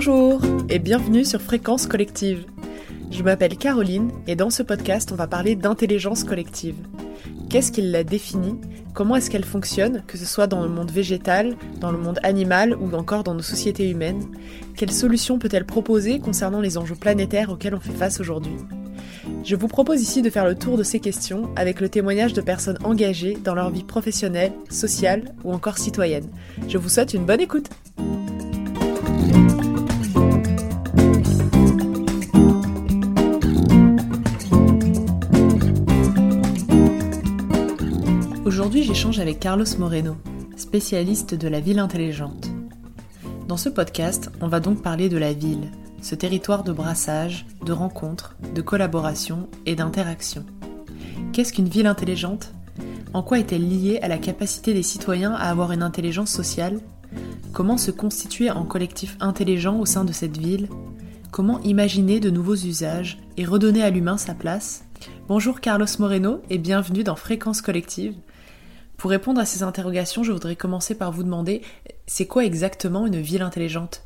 Bonjour et bienvenue sur Fréquence Collective. Je m'appelle Caroline et dans ce podcast on va parler d'intelligence collective. Qu'est-ce qui la définit? Comment est-ce qu'elle fonctionne, que ce soit dans le monde végétal, dans le monde animal ou encore dans nos sociétés humaines? Quelles solutions peut-elle proposer concernant les enjeux planétaires auxquels on fait face aujourd'hui? Je vous propose ici de faire le tour de ces questions avec le témoignage de personnes engagées dans leur vie professionnelle, sociale ou encore citoyenne. Je vous souhaite une bonne écoute Aujourd'hui, j'échange avec Carlos Moreno, spécialiste de la ville intelligente. Dans ce podcast, on va donc parler de la ville, ce territoire de brassage, de rencontres, de collaboration et d'interaction. Qu'est-ce qu'une ville intelligente? En quoi est-elle liée à la capacité des citoyens à avoir une intelligence sociale? Comment se constituer en collectif intelligent au sein de cette ville? Comment imaginer de nouveaux usages et redonner à l'humain sa place? Bonjour Carlos Moreno et bienvenue dans Fréquence Collective, pour répondre à ces interrogations, je voudrais commencer par vous demander, c'est quoi exactement une ville intelligente?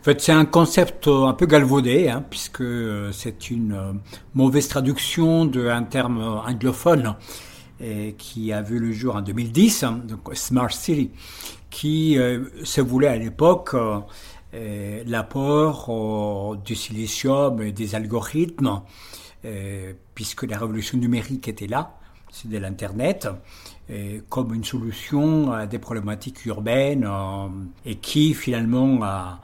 En fait, c'est un concept euh, un peu galvaudé, hein, puisque euh, c'est une euh, mauvaise traduction d'un terme anglophone qui a vu le jour en 2010, hein, donc Smart City, qui se voulait à l'époque l'apport du silicium et des algorithmes, puisque la révolution numérique était là de l'Internet, comme une solution à des problématiques urbaines euh, et qui finalement a,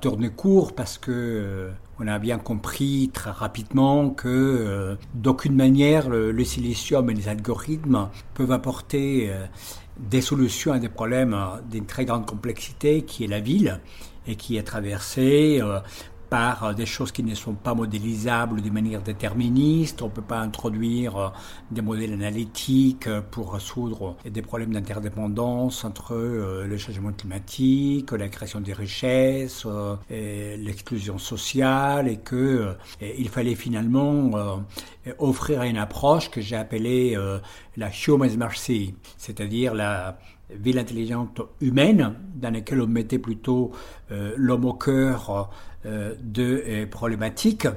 tourné court parce que euh, on a bien compris très rapidement que euh, d'aucune manière le, silicium et les algorithmes peuvent apporter des solutions à des problèmes d'une très grande complexité qui est la ville et qui est traversée par euh, des choses qui ne sont pas modélisables de manière déterministe. On ne peut pas introduire euh, des modèles analytiques euh, pour résoudre des problèmes d'interdépendance entre le changement climatique, la création des richesses, l'exclusion sociale et que il fallait finalement offrir une approche que j'ai appelée la human mercy, c'est-à-dire la ville intelligente humaine dans laquelle on mettait plutôt l'homme au cœur de euh, problématiques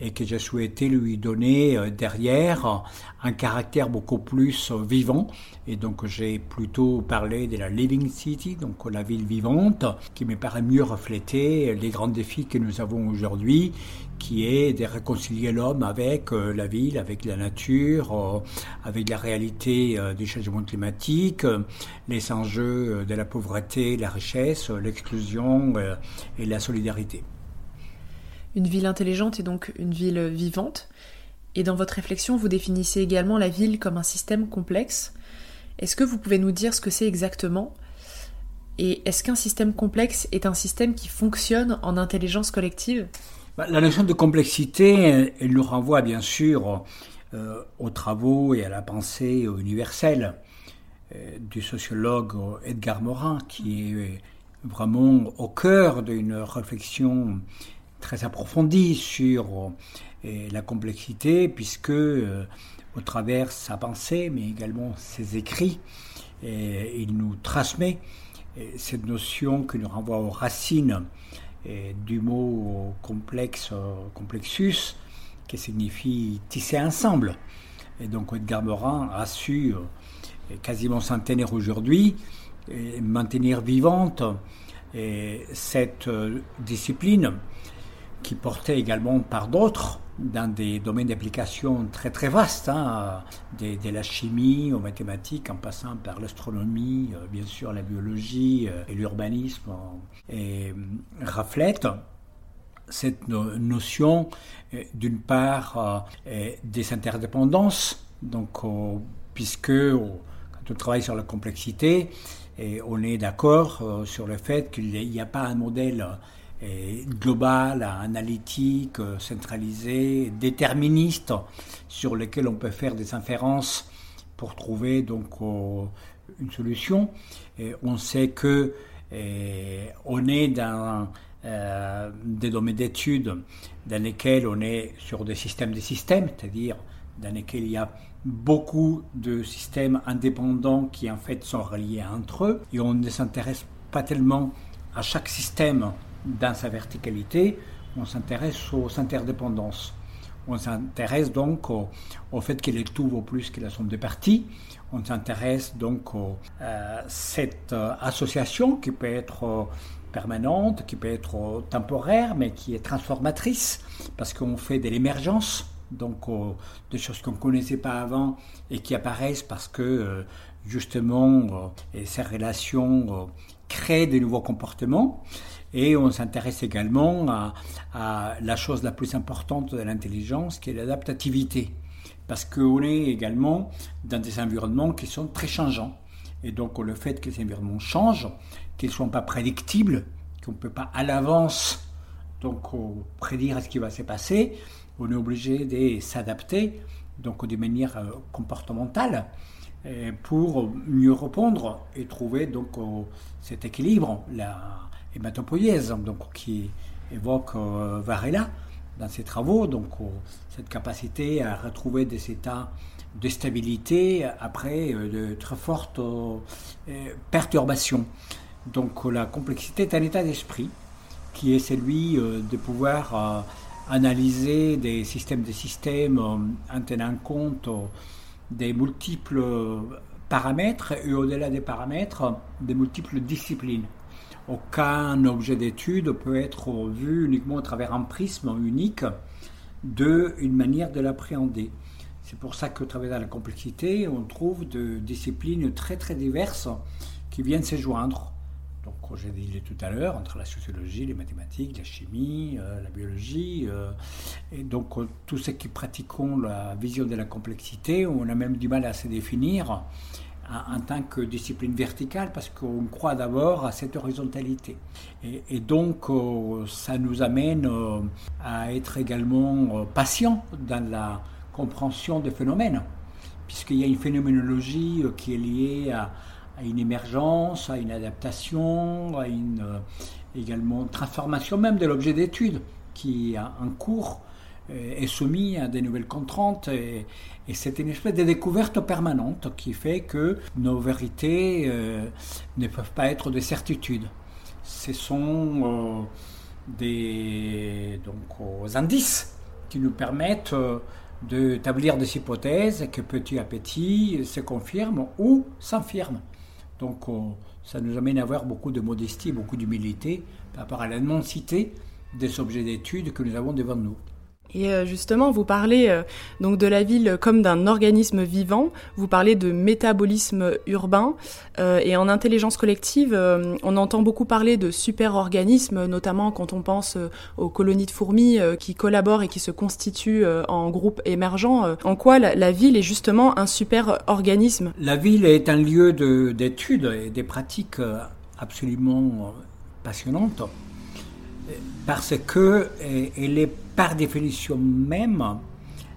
et que j'ai souhaité lui donner euh, derrière un caractère beaucoup plus vivant. Et donc j'ai plutôt parlé de la Living City, donc la ville vivante, qui me paraît mieux refléter les grands défis que nous avons aujourd'hui, qui est de réconcilier l'homme avec la ville, avec la nature, avec la réalité du changement climatique, les enjeux de la pauvreté, la richesse, l'exclusion et la solidarité. Une ville intelligente est donc une ville vivante. Et dans votre réflexion, vous définissez également la ville comme un système complexe. Est-ce que vous pouvez nous dire ce que c'est exactement? Et est-ce qu'un système complexe est un système qui fonctionne en intelligence collective? Bah, La notion de complexité, elle nous renvoie bien sûr euh, aux travaux et à la pensée universelle euh, du sociologue Edgar Morin, qui est vraiment au cœur d'une réflexion très approfondie sur euh, la complexité, puisque euh, au travers sa pensée, mais également ses écrits, euh, il nous transmet cette notion qui nous renvoie aux racines du mot complexus, qui signifie tisser ensemble. Et donc Edgar Morin a su, quasiment centenaire aujourd'hui, maintenir vivante cette discipline qui portait également par d'autres dans des domaines d'application très très vastes, hein, de, la chimie aux mathématiques, en passant par l'astronomie, euh, bien sûr la biologie euh, et l'urbanisme, et euh, reflète cette notion, d'une part, des interdépendances, donc, puisque quand on travaille sur la complexité, et on est d'accord sur le fait qu'il n'y a pas un modèle global, analytique, euh, centralisé, déterministe, sur lequel on peut faire des inférences pour trouver donc une solution. On sait que on est dans euh, des domaines d'études dans lesquels on est sur des systèmes de systèmes, c'est-à-dire dans lesquels il y a beaucoup de systèmes indépendants qui en fait sont reliés entre eux et on ne s'intéresse pas tellement à chaque système dans sa verticalité, on s'intéresse aux interdépendances. On s'intéresse donc au, fait qu'il est tout vaut plus que la somme des parties. On s'intéresse donc à euh, cette euh, association qui peut être euh, permanente, qui peut être temporaire, mais qui est transformatrice, parce qu'on fait de l'émergence, donc des choses qu'on ne connaissait pas avant et qui apparaissent parce que justement ces relations créent de nouveaux comportements. Et on s'intéresse également à, la chose la plus importante de l'intelligence, qui est l'adaptativité. Parce qu'on est également dans des environnements qui sont très changeants. Et donc le fait que ces environnements changent, qu'ils ne sont pas prédictibles, qu'on ne peut pas à l'avance donc prédire ce qui va se passer, on est obligé de s'adapter donc de manière euh, comportementale euh, pour mieux répondre et trouver donc cet équilibre. La, hématopoïèse, donc, qui évoque euh, Varela dans ses travaux, donc euh, cette capacité à retrouver des états de stabilité après euh, de très fortes perturbations. Donc la complexité est un état d'esprit qui est celui de pouvoir analyser des systèmes de systèmes en tenant compte des multiples paramètres et au-delà des paramètres, des multiples disciplines aucun objet d'étude peut être vu uniquement à travers un prisme unique de une manière de l'appréhender. C'est pour ça qu'au travers la complexité, on trouve de disciplines très très diverses qui viennent se joindre. Donc, j'ai dit tout à l'heure, entre la sociologie, les mathématiques, la chimie, euh, la biologie, euh, et donc euh, tous ceux qui pratiquons la vision de la complexité, on a même du mal à se définir en tant que discipline verticale parce qu'on croit d'abord à cette horizontalité. Et, donc euh, ça nous amène euh, à être également euh, patient dans la compréhension des phénomènes, puisqu'il y a une phénoménologie qui est liée à, une émergence, à une adaptation, à une également transformation même de l'objet d'étude qui est en cours est soumis à des nouvelles contraintes et, c'est une espèce de découverte permanente qui fait que nos vérités euh, ne peuvent pas être des certitudes. Ce sont euh, des donc, indices qui nous permettent euh, d'établir des hypothèses que petit à petit se confirment ou s'infirment. Donc ça nous amène à avoir beaucoup de modestie, beaucoup d'humilité par rapport à l'immensité des objets d'étude que nous avons devant nous. Et euh, justement, vous parlez euh, donc de la ville comme d'un organisme vivant, vous parlez de métabolisme urbain, euh, et en intelligence collective, on entend beaucoup parler de super-organismes, notamment quand on pense aux colonies de fourmis qui collaborent et qui se constituent en groupes émergents. En quoi la, ville est justement un super-organisme? La ville est un lieu d'études et des pratiques absolument passionnantes parce que elle est par définition même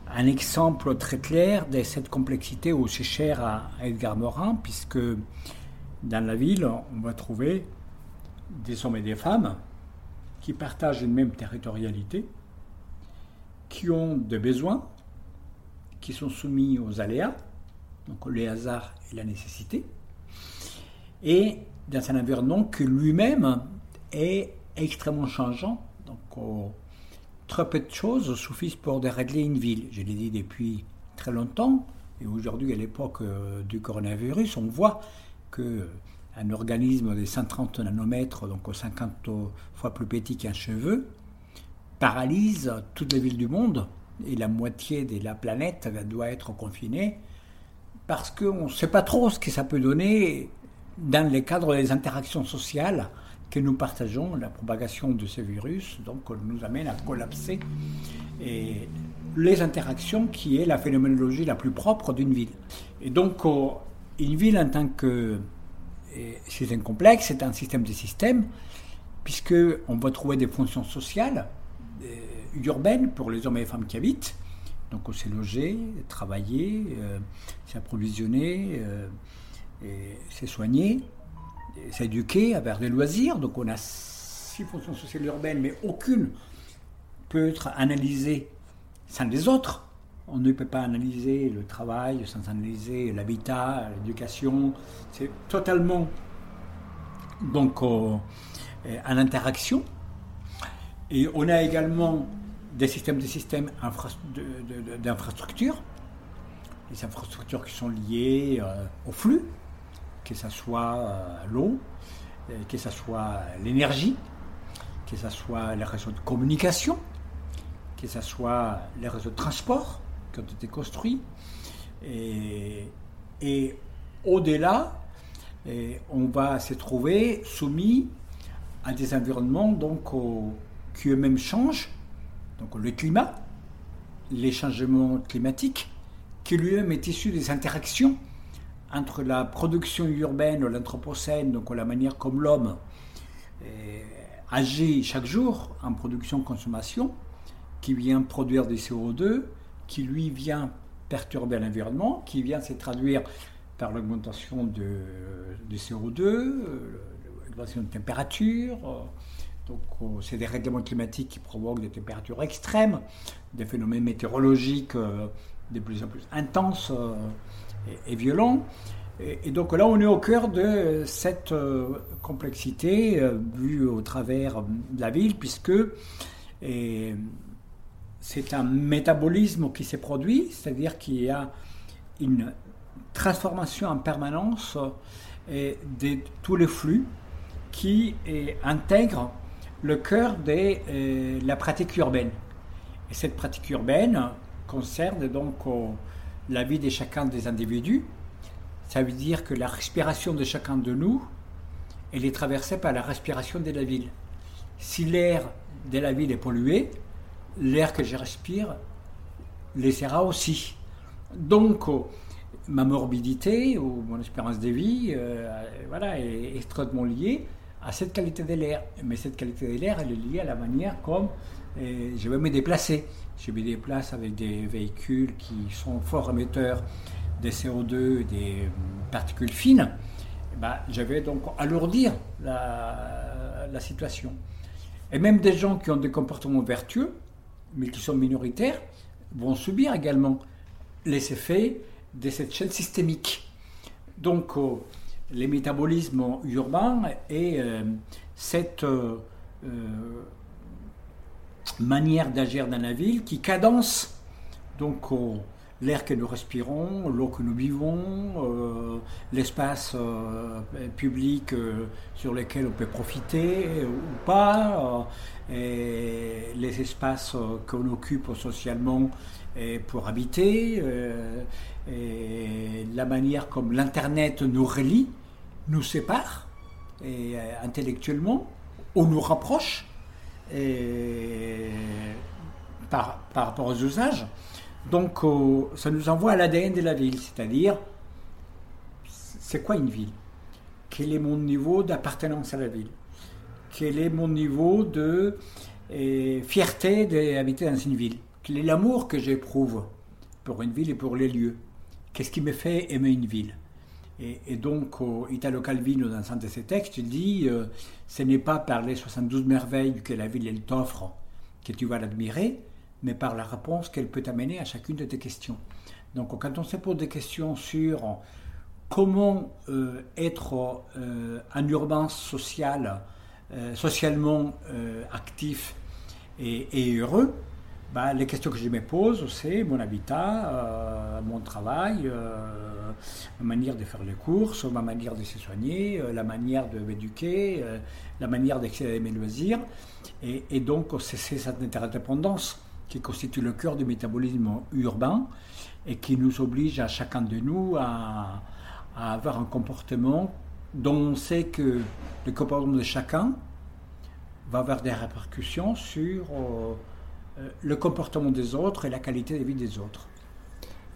un exemple très clair de cette complexité aussi chère à Edgar Morin, puisque dans la ville, on va trouver des hommes et des femmes qui partagent une même territorialité, qui ont des besoins, qui sont soumis aux aléas, donc les hasards et la nécessité, et dans un environnement qui lui-même est extrêmement changeant. Donc, très peu de choses suffisent pour dérégler une ville. Je l'ai dit depuis très longtemps. Et aujourd'hui, à l'époque euh, du coronavirus, on voit que euh, un organisme de 130 nanomètres, donc 50 fois plus petit qu'un cheveu, paralyse toutes les villes du monde et la moitié de la planète doit être confinée parce qu'on ne sait pas trop ce que ça peut donner dans le cadre des interactions sociales que nous partageons, la propagation de ce virus, donc nous amène à collapser et les interactions qui est la phénoménologie la plus propre d'une ville. Et donc euh, une ville en tant que système complexe, c'est un système de systèmes, puisque on va trouver des fonctions sociales euh, urbaines pour les hommes et les femmes qui habitent. Donc on s'est logé, travailler, euh, s'approvisionner, s'est soigné s'éduquer, avoir des loisirs. Donc on a six fonctions sociales urbaines, mais aucune peut être analysée sans les autres. On ne peut pas analyser le travail sans analyser l'habitat, l'éducation. C'est totalement donc euh, en interaction. Et on a également des systèmes systèmes d'infrastructures, les infrastructures qui sont liées au flux, que ce soit l'eau, que ce soit l'énergie, que ce soit les réseaux de communication, que ce soit les réseaux de transport qui ont été construits. Et, au-delà, on va se trouver soumis à des environnements donc, qui eux-mêmes changent, donc le climat, les changements climatiques, qui lui-même est issu des interactions entre la production urbaine, l'anthropocène, donc la manière comme l'homme agit chaque jour en production-consommation, qui vient produire du CO2, qui lui vient perturber l'environnement, qui vient se traduire par l'augmentation du CO2, l'augmentation de température. Donc, euh, c'est des règlements climatiques qui provoquent des températures extrêmes, des phénomènes météorologiques euh, de plus en plus intenses euh, et violents. Et, donc là, on est au cœur de cette euh, complexité euh, vue au travers de la ville, puisque c'est un métabolisme qui s'est produit, c'est-à-dire qu'il y a une transformation en permanence euh, de tous les flux qui intègrent le cœur de la pratique urbaine. Et cette pratique urbaine concerne donc la vie de chacun des individus, ça veut dire que la respiration de chacun de nous, elle est traversée par la respiration de la ville. Si l'air de la ville est pollué, l'air que je respire le sera aussi. Donc, euh, ma morbidité ou mon espérance de vie euh, voilà, est extrêmement liée à cette qualité de l'air. Mais cette qualité de l'air, elle est liée à la manière comme euh, je vais me déplacer. Je me déplace avec des véhicules qui sont fort émetteurs des CO2, des particules fines, ben, je vais donc alourdir la, la, situation. Et même des gens qui ont des comportements vertueux, mais qui sont minoritaires, vont subir également les effets de cette chaîne systémique. Donc, euh, les métabolismes urbains et euh, cette euh, manière d'agir dans la ville qui cadence donc l'air que nous respirons, l'eau que nous buvons, euh, l'espace euh, public euh, sur lequel on peut profiter ou pas, et les espaces qu'on occupe socialement pour habiter, et la manière comme l'Internet nous relie, nous sépare et, intellectuellement, ou nous rapproche par, par rapport aux usages. Donc, euh, ça nous envoie à l'ADN de la ville, c'est-à-dire, c'est quoi une ville? Quel est mon niveau d'appartenance à la ville? Quel est mon niveau de euh, fierté d'habiter dans une ville? Quel est l'amour que j'éprouve pour une ville et pour les lieux? Qu'est-ce qui me fait aimer une ville? Et, donc, Italo Calvino, dans un de ses textes, il dit euh, Ce n'est pas par les 72 merveilles que la ville t'offre que tu vas l'admirer, mais par la réponse qu'elle peut amener à chacune de tes questions. Donc quand on se pose des questions sur comment euh, être euh, un urbain social, euh, socialement actif et, heureux, bah, les questions que je me pose, c'est mon habitat, mon travail, ma manière de faire les courses, ma manière de se soigner, la manière de m'éduquer, la manière à mes loisirs. Et, donc, c'est cette interdépendance qui constitue le cœur du métabolisme urbain et qui nous oblige à chacun de nous à, avoir un comportement dont on sait que le comportement de chacun va avoir des répercussions sur euh, euh, le comportement des autres et la qualité de vie des autres.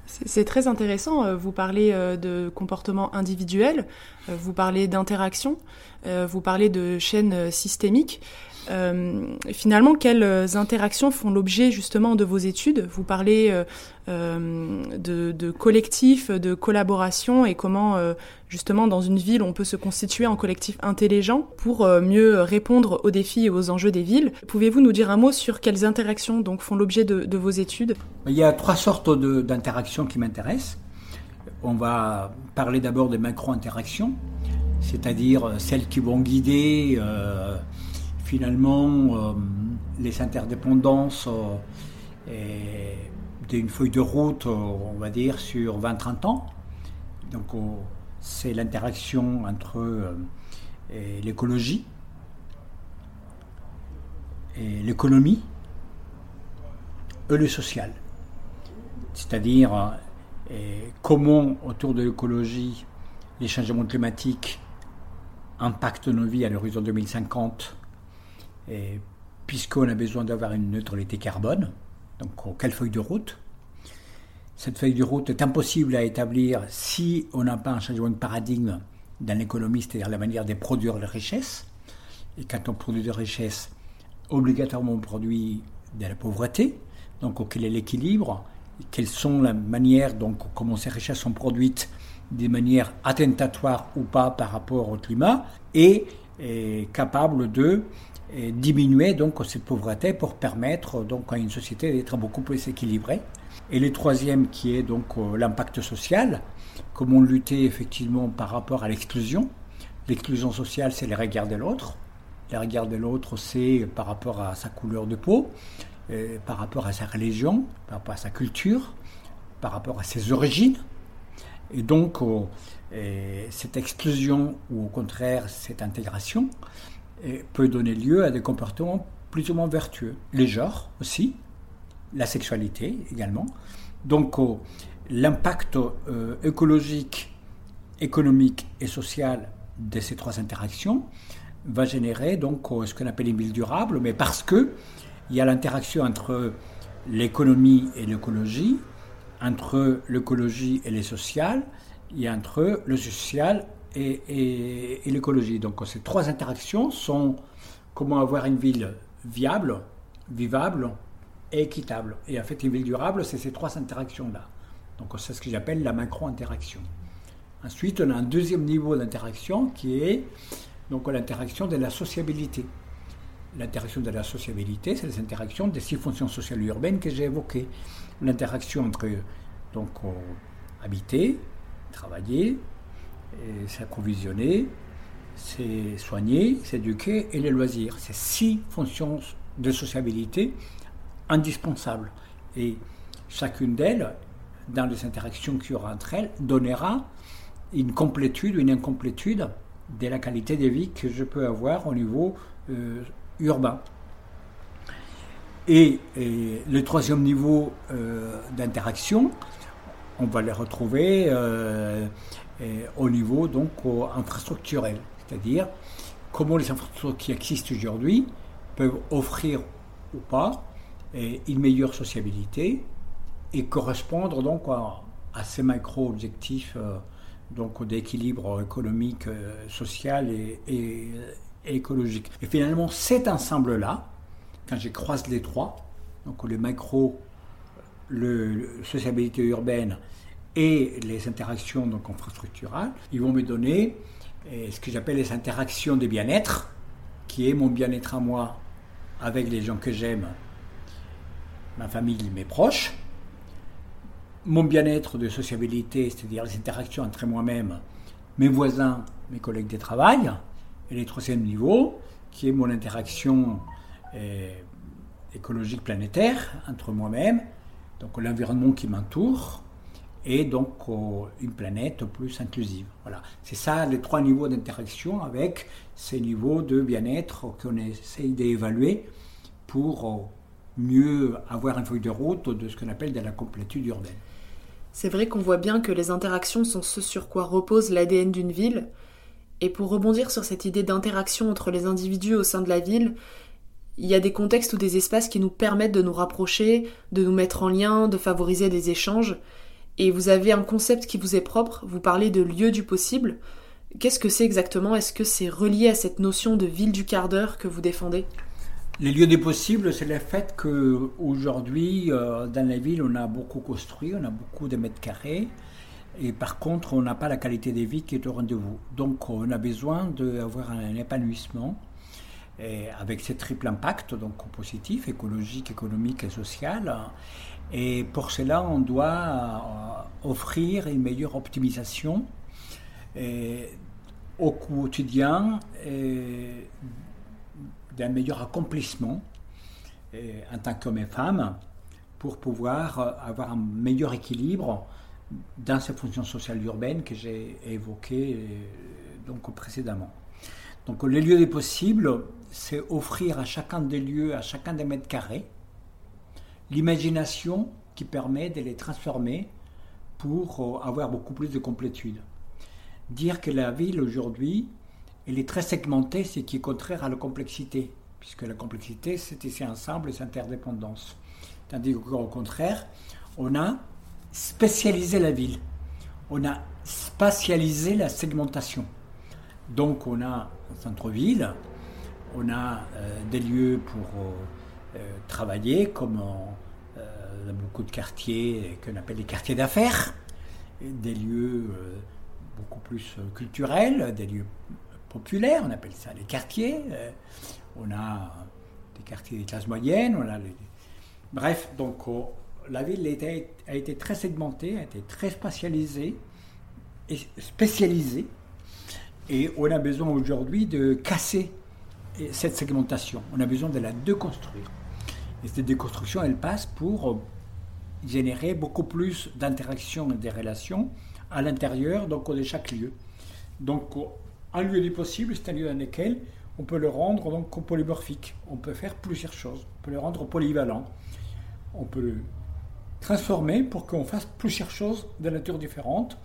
C'est très intéressant. Euh, vous parlez de comportement individuel, vous parlez d'interaction, vous parlez de chaînes systémiques. Euh, finalement, quelles interactions font l'objet justement de vos études? Vous parlez euh, euh, de, collectifs, de collaboration et comment justement dans une ville on peut se constituer en collectif intelligent pour mieux répondre aux défis et aux enjeux des villes? Pouvez-vous nous dire un mot sur quelles interactions donc font l'objet de, vos études? Il y a trois sortes d'interactions qui m'intéressent. On va parler d'abord des macro-interactions. c'est-à-dire celles qui vont guider finalement les interdépendances d'une feuille de route, on va dire, sur 20-30 ans. Donc c'est l'interaction entre l'écologie et l'économie et le social. C'est-à-dire comment autour de l'écologie les changements climatiques impactent nos vies à l'horizon 2050, puisqu'on a besoin d'avoir une neutralité carbone. Donc, quelle feuille de route? Cette feuille de route est impossible à établir si on n'a pas un changement de paradigme dans l'économie, c'est-à-dire la manière de produire la richesse. Et quand on produit de richesse, obligatoirement on produit de la pauvreté. Donc, quel est l'équilibre? Quelles sont les manières, donc, comment ces richesses sont produites de manière attentatoire ou pas par rapport au climat? Et capable de diminuer donc cette pauvreté pour permettre donc à une société d'être beaucoup plus équilibrée. Et le troisième qui est donc euh, l'impact social, comment lutter effectivement par rapport à l'exclusion. L'exclusion sociale, c'est les regards de l'autre. Les regards de l'autre, c'est par rapport à sa couleur de peau, euh, par rapport à sa religion, par rapport à sa culture, par rapport à ses origines. Et donc, euh, cette exclusion ou au contraire cette intégration peut donner lieu à des comportements plus ou moins vertueux. Les genres aussi, la sexualité également. Donc, l'impact euh, écologique, économique et social de ces trois interactions va générer donc ce qu'on appelle une ville durable, mais parce que il y a l'interaction entre l'économie et l'écologie, entre l'écologie et les sociales, et entre le social et, l'écologie. Donc ces trois interactions sont comment avoir une ville viable, vivable et équitable. Et en fait, une ville durable, c'est ces trois interactions-là. Donc c'est ce que j'appelle la macro-interaction. Ensuite, on a un deuxième niveau d'interaction qui est donc l'interaction de la sociabilité. L'interaction de la sociabilité, c'est les interactions des six fonctions sociales urbaines que j'ai évoquées. L'interaction entre donc habiter, travailler, s'approvisionner, c'est soigner, s'éduquer et les loisirs. C'est six fonctions de sociabilité indispensables. Et chacune d'elles, dans les interactions qu'il y aura entre elles, donnera une complétude ou une incomplétude de la qualité de vie que je peux avoir au niveau euh, urbain. Et, le troisième niveau euh, d'interaction, on va les retrouver euh, au niveau donc infrastructurel, c'est-à-dire comment les infrastructures qui existent aujourd'hui peuvent offrir ou pas une meilleure sociabilité et correspondre donc à, ces macro-objectifs euh, donc d'équilibre économique, euh, social et, écologique. Et finalement, cet ensemble-là, quand je croise les trois, donc le macro, le, sociabilité urbaine et les interactions donc infrastructurales, ils vont me donner euh, ce que j'appelle les interactions de bien-être, qui est mon bien-être à moi avec les gens que j'aime, ma famille, mes proches, mon bien-être de sociabilité, c'est-à-dire les interactions entre moi-même, mes voisins, mes collègues de travail, et le troisième niveau, qui est mon interaction euh, écologique planétaire entre moi-même, donc l'environnement qui m'entoure, et donc une planète plus inclusive. Voilà, c'est ça les trois niveaux d'interaction avec ces niveaux de bien-être qu'on essaye d'évaluer pour mieux avoir un feuille de route de ce qu'on appelle de la complétude urbaine. C'est vrai qu'on voit bien que les interactions sont ce sur quoi repose l'ADN d'une ville. Et pour rebondir sur cette idée d'interaction entre les individus au sein de la ville, il y a des contextes ou des espaces qui nous permettent de nous rapprocher, de nous mettre en lien, de favoriser des échanges. Et vous avez un concept qui vous est propre, vous parlez de lieu du possible. Qu'est-ce que c'est exactement? Est-ce que c'est relié à cette notion de ville du quart d'heure que vous défendez? Les lieux des possibles, c'est le fait qu'aujourd'hui, euh, dans la ville, on a beaucoup construit, on a beaucoup de mètres carrés, et par contre, on n'a pas la qualité de vie qui est au rendez-vous. Donc, on a besoin d'avoir un épanouissement avec ce triple impact, donc positif, écologique, économique et social. Et pour cela, on doit euh, offrir une meilleure optimisation au quotidien d'un meilleur accomplissement en tant qu'homme et femme pour pouvoir euh, avoir un meilleur équilibre dans ces fonctions sociales urbaines que j'ai évoquées euh, donc précédemment. Donc les lieux des possibles, c'est offrir à chacun des lieux, à chacun des mètres carrés, l'imagination qui permet de les transformer pour euh, avoir beaucoup plus de complétude. Dire que la ville aujourd'hui, elle est très segmentée, c'est qui est contraire à la complexité, puisque la complexité, c'est ici ensemble et c'est interdépendance. Tandis qu'au contraire, on a spécialisé la ville. On a spatialisé la segmentation. Donc on a un centre-ville, on a euh, des lieux pour euh, travailler, comme euh, beaucoup de quartiers qu'on appelle les quartiers d'affaires, des lieux beaucoup plus culturels, des lieux populaires, on appelle ça les quartiers. on a des quartiers des classes moyennes, on a Bref, donc oh, la ville a été très segmentée, a été très spatialisée et spécialisée. Et on a besoin aujourd'hui de casser cette segmentation. On a besoin de la déconstruire. Et cette déconstruction, elle passe pour euh, générer beaucoup plus d'interactions et de relations à l'intérieur donc, de chaque lieu. Donc, oh, un lieu du possible, c'est un lieu dans lequel on peut le rendre donc polymorphique. On peut faire plusieurs choses. On peut le rendre polyvalent on peut le transformer pour qu'on fasse plusieurs choses de nature différente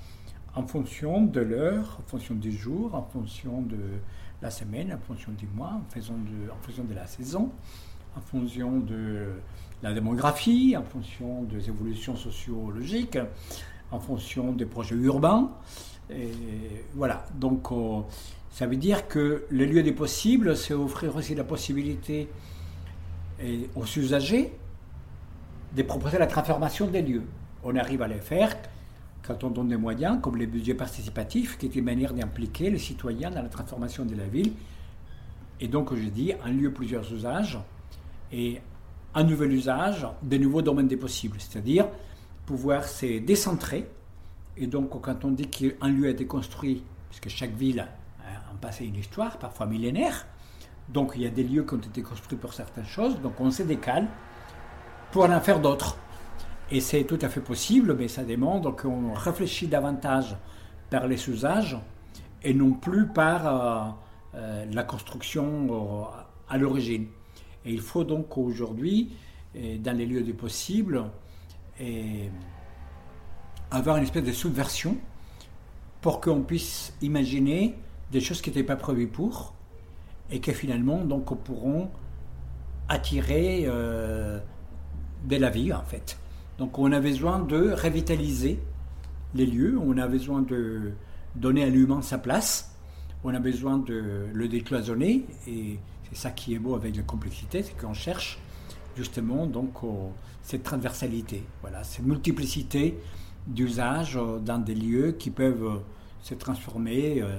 en fonction de l'heure, en fonction du jour, en fonction de la semaine, en fonction du mois, en fonction de, la saison, en fonction de la démographie, en fonction des évolutions sociologiques, en fonction des projets urbains. Voilà, donc euh, ça veut dire que le lieu des possibles, c'est offrir aussi la possibilité aux usagers de proposer la transformation des lieux. On arrive à les faire quand on donne des moyens, comme les budgets participatifs, qui est une manière d'impliquer les citoyens dans la transformation de la ville. Et donc, je dis, un lieu, plusieurs usages, et un nouvel usage, des nouveaux domaines des possibles, c'est-à-dire pouvoir se décentrer. Et donc, quand on dit qu'un lieu a été construit, puisque chaque ville a un passé, une histoire, parfois millénaire, donc il y a des lieux qui ont été construits pour certaines choses, donc on se décale pour en faire d'autres. Et c'est tout à fait possible, mais ça demande qu'on réfléchit davantage par les usages et non plus par euh, euh, la construction euh, à l'origine. Et il faut donc aujourd'hui, dans les lieux du possible, avoir une espèce de subversion pour qu'on puisse imaginer des choses qui n'étaient pas prévues pour et que finalement donc pourront attirer de la vie en fait. Donc on a besoin de revitaliser les lieux, on a besoin de donner à l'humain sa place, on a besoin de le décloisonner et c'est ça qui est beau avec la complexité, c'est qu'on cherche justement donc cette transversalité, voilà, cette multiplicité d'usages dans des lieux qui peuvent se transformer euh,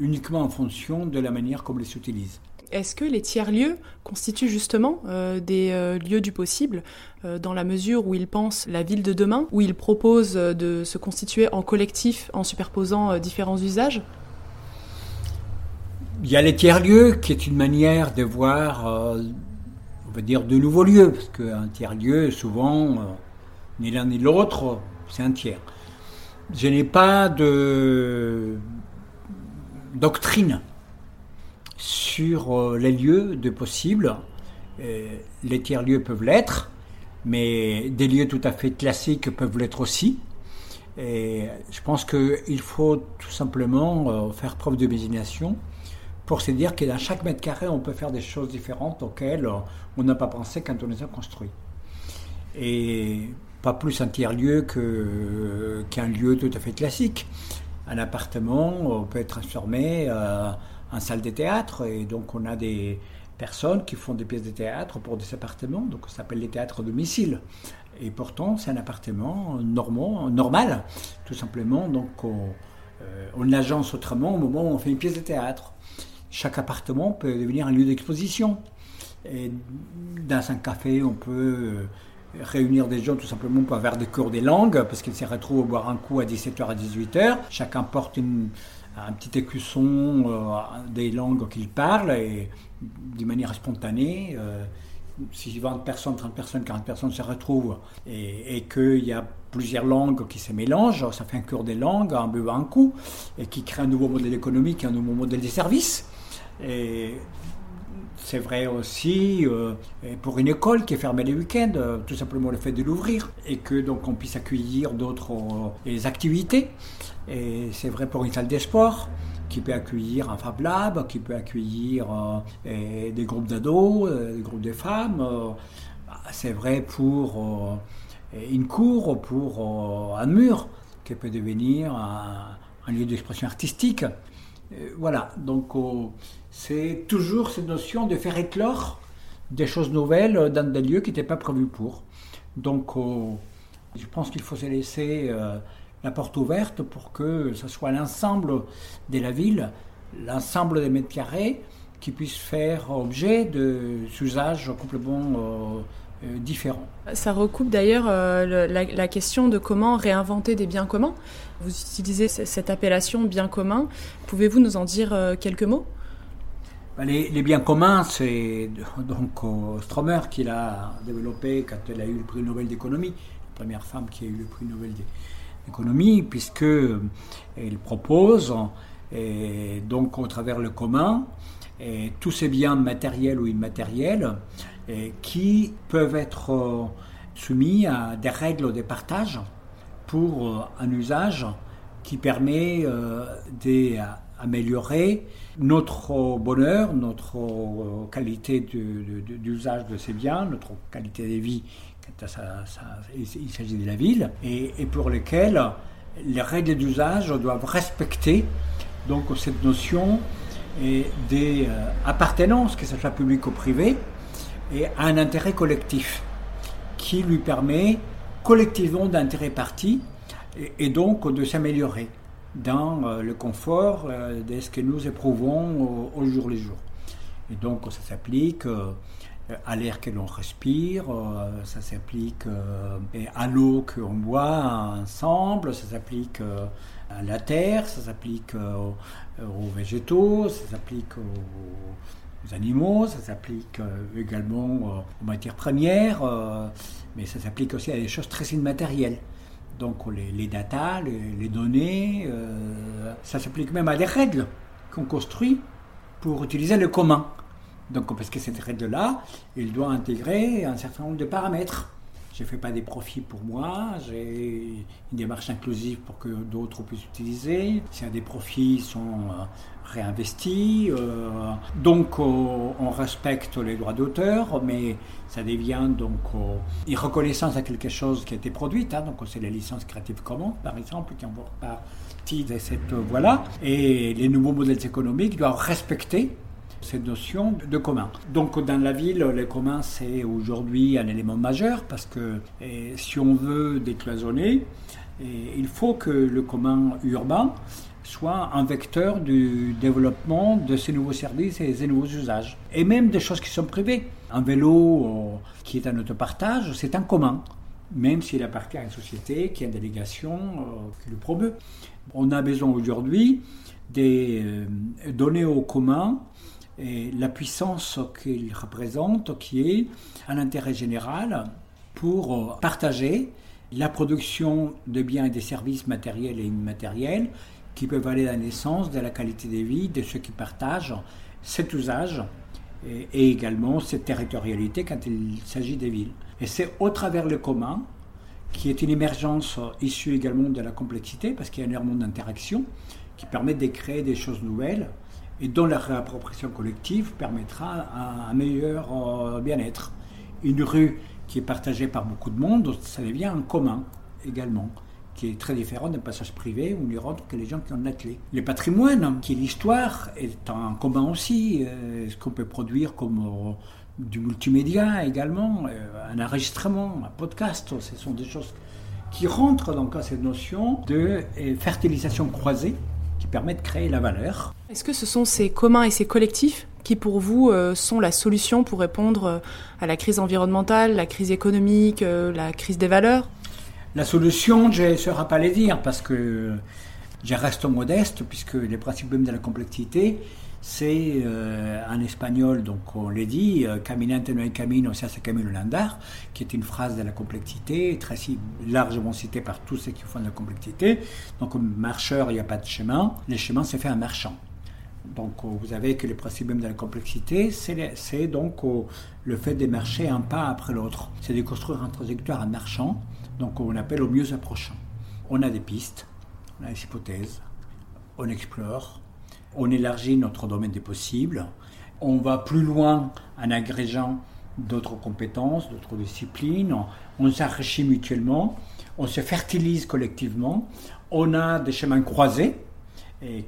uniquement en fonction de la manière comme ils s'utilisent. Est-ce que les tiers-lieux constituent justement euh, des euh, lieux du possible euh, dans la mesure où ils pensent la ville de demain, où ils proposent de se constituer en collectif en superposant différents usages? Il y a les tiers-lieux qui est une manière de voir, on va dire, de nouveaux lieux, parce qu'un tiers-lieu, souvent, ni l'un ni l'autre, c'est un tiers. Je n'ai pas de doctrine sur euh, les lieux de possible. Euh, les tiers-lieux peuvent l'être, mais des lieux tout à fait classiques peuvent l'être aussi. Et je pense qu'il faut tout simplement euh, faire preuve d'imagination pour se dire dans chaque mètre carré, on peut faire des choses différentes auxquelles on n'a pas pensé quand on les a construits. Et pas plus un tiers-lieu qu'un lieu tout à fait classique. Un appartement peut être transformé en salle de théâtre. Et donc, on a des personnes qui font des pièces de théâtre pour des appartements. Donc, ça s'appelle les théâtres domicile. Et pourtant, c'est un appartement normal, tout simplement. Donc, on, euh, on l'agence autrement au moment où on fait une pièce de théâtre. Chaque appartement peut devenir un lieu d'exposition. Et dans un café, on peut réunir des gens tout simplement pour avoir des cours des langues, parce qu'ils se retrouvent à boire un coup à 17h à 18h. Chacun porte une, un petit écusson des langues qu'ils parlent et d'une manière spontanée si 20 personnes, 30 personnes, 40 personnes se retrouvent et, qu'il y a plusieurs langues qui se mélangent, ça fait un cours des langues, un peu un coup, et qui crée un nouveau modèle économique, un nouveau modèle de services. C'est vrai aussi euh, pour une école qui est fermée les week-ends, euh, tout simplement le fait de l'ouvrir et que donc on puisse accueillir d'autres euh, activités. C'est vrai pour une salle de sport qui peut accueillir un Fab Lab, qui peut accueillir des groupes d'ados, des groupes de femmes. Euh, c'est vrai pour une cour, pour un mur, qui peut devenir un, lieu d'expression artistique. voilà, donc c'est toujours cette notion de faire éclore des choses nouvelles dans des lieux qui n'étaient pas prévus pour. Donc je pense qu'il faut se laisser la porte ouverte pour que ce soit l'ensemble de la ville, l'ensemble des mètres carrés qui puissent faire objet de usages complètement euh, euh, différents. Ça recoupe d'ailleurs euh, la, question de comment réinventer des biens communs. Vous utilisez cette appellation bien commun. Pouvez-vous nous en dire quelques mots? Ben, les, biens communs, c'est donc Stromer qui l'a développé quand elle a eu le prix Nobel d'économie, la première femme qui a eu le prix Nobel d'économie économie, puisque euh, il propose, donc au travers le commun, tous ces biens matériels ou immatériels qui peuvent être euh, soumis à des règles de partage pour euh, un usage qui permet d'améliorer notre bonheur, notre qualité d'usage de ces biens, notre qualité de vie il s'agit de la ville, et, pour lesquelles les règles d'usage doivent respecter donc cette notion d'appartenance, euh, que ce soit public ou privé, et à un intérêt collectif qui lui permet collectivement d'intérêt parti et, donc de s'améliorer dans euh, le confort euh, de ce que nous éprouvons au, jour le jour. Et donc ça s'applique euh, à l'air que l'on respire, ça s'applique à l'eau qu'on boit ensemble, ça s'applique à la terre, ça s'applique aux, végétaux, ça s'applique aux, animaux, ça s'applique également aux matières premières, mais ça s'applique aussi à des choses très immatérielles. Donc les, les data, les, données, ça s'applique même à des règles qu'on construit pour utiliser le commun. Donc, parce que cette règle-là, il doit intégrer un certain nombre de paramètres. Je ne fais pas des profits pour moi, j'ai une démarche inclusive pour que d'autres puissent utiliser. Si des profits sont euh, réinvestis, euh, donc on respecte les droits d'auteur, mais ça devient donc une reconnaissance à quelque chose qui a été produit. Hein, donc c'est les licences Creative Commons, par exemple, qui en partie de cette voie-là. Et les nouveaux modèles économiques doivent respecter cette notion de commun. Donc dans la ville, le commun c'est aujourd'hui un élément majeur parce que si on veut décloisonner, il faut que le commun urbain soit un vecteur du développement de ces nouveaux services et ces nouveaux usages. Et même des choses qui sont privées. Un vélo euh, qui est un autopartage, c'est un commun, même s'il appartient à une société qui a une délégation euh, qui le promeut. On a besoin aujourd'hui des euh, données au commun et la puissance qu'il représente, qui est un intérêt général pour partager la production de biens et des services matériels et immatériels qui peuvent aller dans l'essence de la qualité de vie de ceux qui partagent cet usage et, également cette territorialité quand il s'agit des villes. Et c'est au travers le commun, qui est une émergence issue également de la complexité, parce qu'il y a un monde d'interaction qui permet de créer des choses nouvelles et dont la réappropriation collective permettra un, meilleur euh, bien-être. Une rue qui est partagée par beaucoup de monde, ça devient un commun également qui est très différent d'un passage privé où on rentre que les gens qui ont la clé. Le patrimoine, qui est l'histoire, est un commun aussi. Euh, ce qu'on peut produire comme euh, du multimédia également, un enregistrement, un podcast, ce sont des choses qui rentrent à cette notion de fertilisation croisée qui permet de créer la valeur. Est-ce que ce sont ces communs et ces collectifs qui pour vous euh, sont la solution pour répondre euh, à la crise environnementale, la crise économique, euh, la crise des valeurs? La solution, je ne saurais pas les dire parce que Je reste modeste puisque les principes même de la complexité, c'est euh, en espagnol, donc on l'a dit, euh, caminante no hay camino, ça c'est Camilo Landar, qui est une phrase de la complexité, très largement citée par tous ceux qui font de la complexité. Donc, marcheur, il n'y a pas de chemin, le chemin c'est fait un marchand. Donc, euh, vous avez que les principes même de la complexité, c'est donc le fait de marcher un pas après l'autre. C'est de construire un trajectoire en marchant, donc on appelle au mieux approchant. On a des pistes, on a des hypothèses, on explore, on élargit notre domaine des possibles, on va plus loin en agrégeant d'autres compétences, d'autres disciplines, on, s'enrichit mutuellement, on se fertilise collectivement, on a des chemins croisés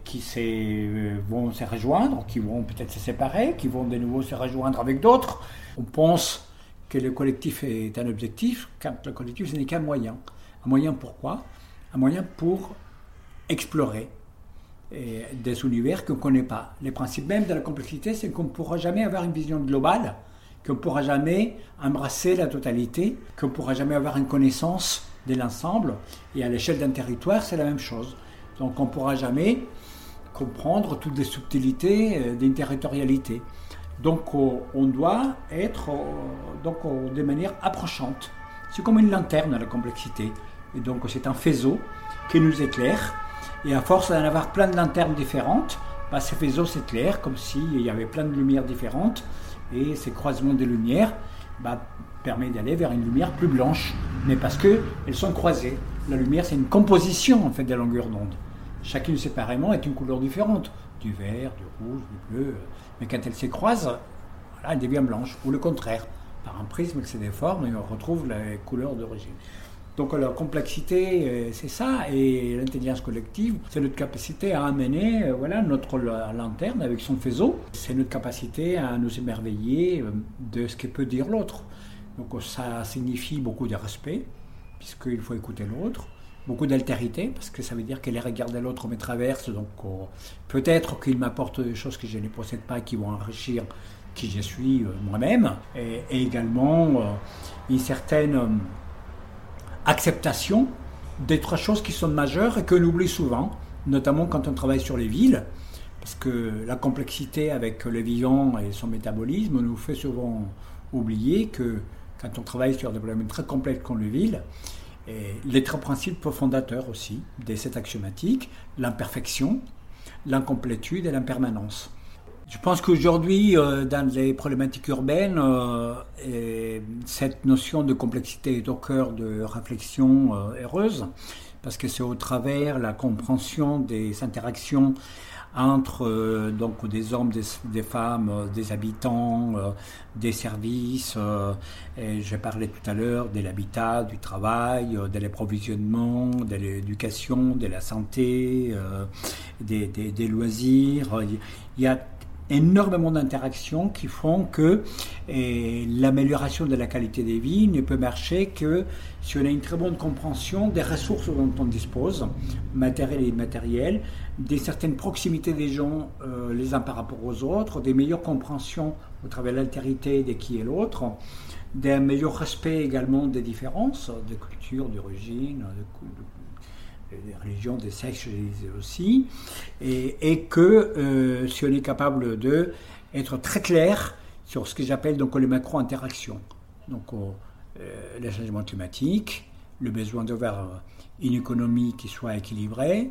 qui euh, vont se rejoindre, qui vont peut-être se séparer, qui vont de nouveau se rejoindre avec d'autres. On pense que le collectif est un objectif, quand le collectif ce n'est qu'un moyen. Un moyen pourquoi? Un moyen pour explorer, des univers qu'on ne connaît pas. Les principes même de la complexité, c'est qu'on ne pourra jamais avoir une vision globale, qu'on ne pourra jamais embrasser la totalité, qu'on ne pourra jamais avoir une connaissance de l'ensemble. Et à l'échelle d'un territoire, c'est la même chose. Donc on ne pourra jamais comprendre toutes les subtilités euh, d'une territorialité. Donc on doit être donc, de manière approchante. C'est comme une lanterne la complexité. Et donc c'est un faisceau qui nous éclaire et à force d'en avoir plein de lanternes différentes, bah, ces faisceaux s'éclairent comme s'il y avait plein de lumières différentes. Et ces croisements de lumières bah, permettent d'aller vers une lumière plus blanche. Mais parce qu'elles sont croisées. La lumière, c'est une composition en fait des longueurs d'onde. Chacune séparément est une couleur différente. Du vert, du rouge, du bleu. Mais quand elles se croisent, voilà, elle devient blanche. Ou le contraire. Par un prisme, elle se déforme et on retrouve la couleur d'origine. Donc la complexité, euh, c'est ça, et l'intelligence collective, c'est notre capacité à amener euh, voilà, notre lanterne avec son faisceau. C'est notre capacité à nous émerveiller euh, de ce que peut dire l'autre. Donc ça signifie beaucoup de respect, puisqu'il faut écouter l'autre. Beaucoup d'altérité, parce que ça veut dire que les regards de l'autre me traversent. Donc peut-être qu'il m'apporte des choses que je ne possède pas, qui vont enrichir qui je suis moi-même. Et, et, également une certaine acceptation des trois choses qui sont majeures et que l'on oublie souvent, notamment quand on travaille sur les villes, parce que la complexité avec le vivant et son métabolisme nous fait souvent oublier que quand on travaille sur des problèmes très complexes comme les villes, les trois principes fondateurs aussi de cette axiomatique, l'imperfection, l'incomplétude et l'impermanence. Je pense qu'aujourd'hui, euh, dans les problématiques urbaines, euh, cette notion de complexité est au cœur de réflexions euh, heureuses, parce que c'est au travers la compréhension des interactions entre donc des hommes, des, femmes, des habitants, des services. je parlais tout à l'heure de l'habitat, du travail, de l'approvisionnement, de l'éducation, de la santé, des, des, des, loisirs. Il y a énormément d'interactions qui font que l'amélioration de la qualité des vies ne peut marcher que si on a une très bonne compréhension des ressources dont on dispose, matérielles et immatérielles, des certaines proximités des gens euh, les uns par rapport aux autres, des meilleures compréhensions au travers de l'altérité de qui est l'autre, d'un meilleur respect également des différences de culture, d'origine, de, des religions, des sexes, je disais aussi, et, que euh, si on est capable de être très clair sur ce que j'appelle donc les macro-interactions, donc euh, le changement climatique, le besoin d'avoir une économie qui soit équilibrée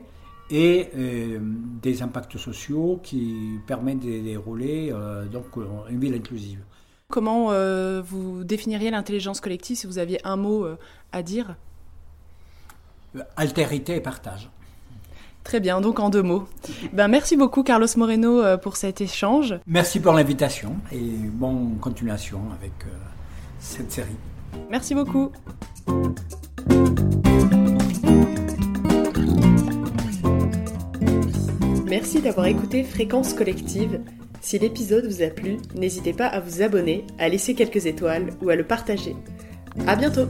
et euh, des impacts sociaux qui permettent de dérouler donc une ville inclusive. Comment vous définiriez l'intelligence collective si vous aviez un mot à dire? Altérité et partage. Très bien, donc en deux mots. Ben, merci beaucoup Carlos Moreno euh, pour cet échange. Merci pour l'invitation et bonne continuation avec euh, cette série. Merci beaucoup. Merci d'avoir écouté Fréquence Collective. Si l'épisode vous a plu, n'hésitez pas à vous abonner, à laisser quelques étoiles ou à le partager. À bientôt!